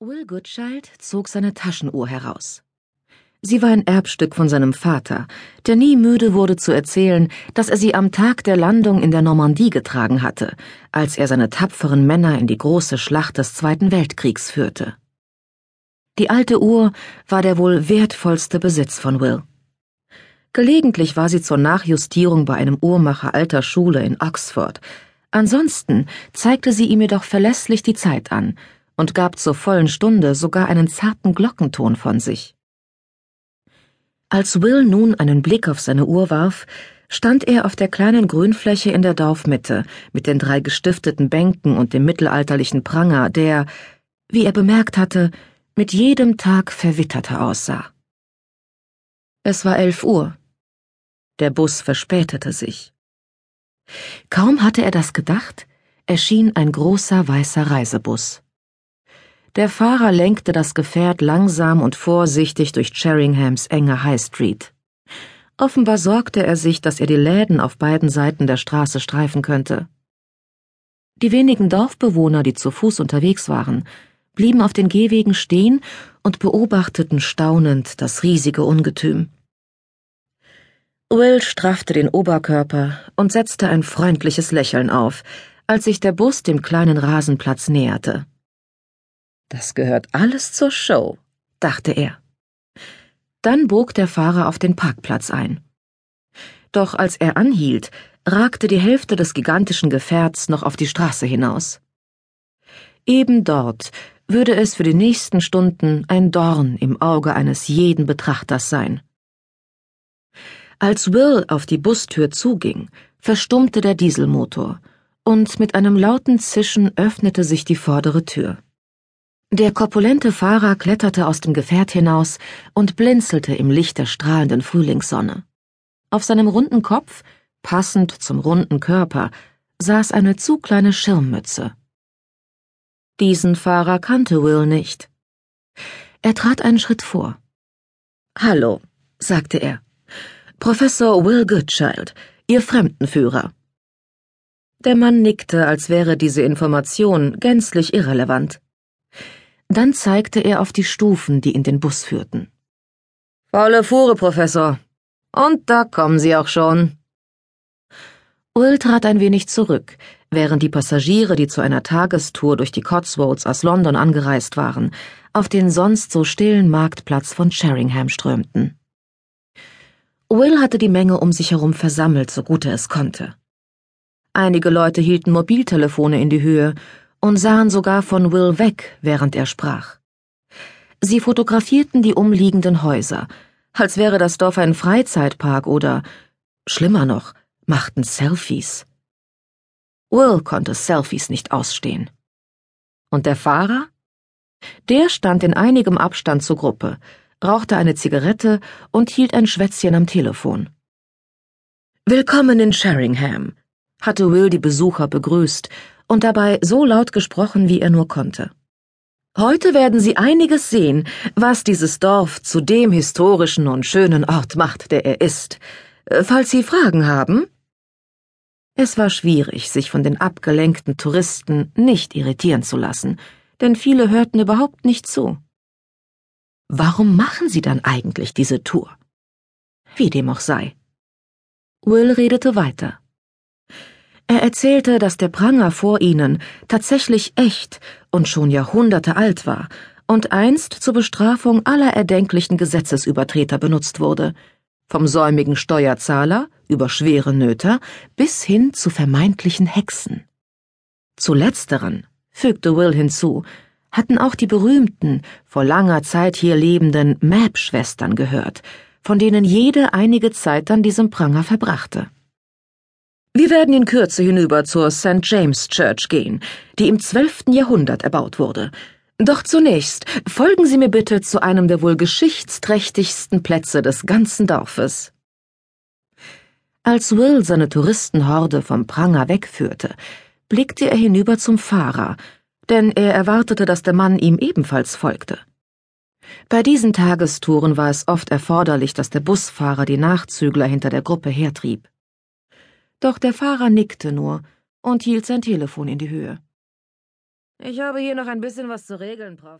Will Goodchild zog seine Taschenuhr heraus. Sie war ein Erbstück von seinem Vater, der nie müde wurde zu erzählen, dass er sie am Tag der Landung in der Normandie getragen hatte, als er seine tapferen Männer in die große Schlacht des Zweiten Weltkriegs führte. Die alte Uhr war der wohl wertvollste Besitz von Will. Gelegentlich war sie zur Nachjustierung bei einem Uhrmacher alter Schule in Oxford. Ansonsten zeigte sie ihm jedoch verlässlich die Zeit an, und gab zur vollen Stunde sogar einen zarten Glockenton von sich. Als Will nun einen Blick auf seine Uhr warf, stand er auf der kleinen Grünfläche in der Dorfmitte mit den drei gestifteten Bänken und dem mittelalterlichen Pranger, der, wie er bemerkt hatte, mit jedem Tag verwitterter aussah. Es war elf Uhr. Der Bus verspätete sich. Kaum hatte er das gedacht, erschien ein großer weißer Reisebus. Der Fahrer lenkte das Gefährt langsam und vorsichtig durch Cheringhams enge High Street. Offenbar sorgte er sich, dass er die Läden auf beiden Seiten der Straße streifen könnte. Die wenigen Dorfbewohner, die zu Fuß unterwegs waren, blieben auf den Gehwegen stehen und beobachteten staunend das riesige Ungetüm. Will straffte den Oberkörper und setzte ein freundliches Lächeln auf, als sich der Bus dem kleinen Rasenplatz näherte. Das gehört alles zur Show, dachte er. Dann bog der Fahrer auf den Parkplatz ein. Doch als er anhielt, ragte die Hälfte des gigantischen Gefährts noch auf die Straße hinaus. Eben dort würde es für die nächsten Stunden ein Dorn im Auge eines jeden Betrachters sein. Als Will auf die Bustür zuging, verstummte der Dieselmotor, und mit einem lauten Zischen öffnete sich die vordere Tür. Der korpulente Fahrer kletterte aus dem Gefährt hinaus und blinzelte im Licht der strahlenden Frühlingssonne. Auf seinem runden Kopf, passend zum runden Körper, saß eine zu kleine Schirmmütze. Diesen Fahrer kannte Will nicht. Er trat einen Schritt vor. Hallo, sagte er. Professor Will Goodchild, Ihr Fremdenführer. Der Mann nickte, als wäre diese Information gänzlich irrelevant. Dann zeigte er auf die Stufen, die in den Bus führten. Volle Fuhre, Professor. Und da kommen Sie auch schon. Will trat ein wenig zurück, während die Passagiere, die zu einer Tagestour durch die Cotswolds aus London angereist waren, auf den sonst so stillen Marktplatz von Sheringham strömten. Will hatte die Menge um sich herum versammelt, so gut er es konnte. Einige Leute hielten Mobiltelefone in die Höhe und sahen sogar von Will weg, während er sprach. Sie fotografierten die umliegenden Häuser, als wäre das Dorf ein Freizeitpark oder, schlimmer noch, machten Selfies. Will konnte Selfies nicht ausstehen. Und der Fahrer? Der stand in einigem Abstand zur Gruppe, rauchte eine Zigarette und hielt ein Schwätzchen am Telefon. Willkommen in Sheringham, hatte Will die Besucher begrüßt und dabei so laut gesprochen, wie er nur konnte. Heute werden Sie einiges sehen, was dieses Dorf zu dem historischen und schönen Ort macht, der er ist. Äh, falls Sie Fragen haben? Es war schwierig, sich von den abgelenkten Touristen nicht irritieren zu lassen, denn viele hörten überhaupt nicht zu. Warum machen Sie dann eigentlich diese Tour? Wie dem auch sei. Will redete weiter. Er erzählte, dass der Pranger vor ihnen tatsächlich echt und schon Jahrhunderte alt war und einst zur Bestrafung aller erdenklichen Gesetzesübertreter benutzt wurde, vom säumigen Steuerzahler über schwere Nöter bis hin zu vermeintlichen Hexen. Zu letzteren, fügte Will hinzu, hatten auch die berühmten, vor langer Zeit hier lebenden Mab-Schwestern gehört, von denen jede einige Zeit an diesem Pranger verbrachte. Wir werden in Kürze hinüber zur St. James Church gehen, die im zwölften Jahrhundert erbaut wurde. Doch zunächst folgen Sie mir bitte zu einem der wohl geschichtsträchtigsten Plätze des ganzen Dorfes. Als Will seine Touristenhorde vom Pranger wegführte, blickte er hinüber zum Fahrer, denn er erwartete, dass der Mann ihm ebenfalls folgte. Bei diesen Tagestouren war es oft erforderlich, dass der Busfahrer die Nachzügler hinter der Gruppe hertrieb. Doch der Fahrer nickte nur und hielt sein Telefon in die Höhe. Ich habe hier noch ein bisschen was zu regeln, Prof.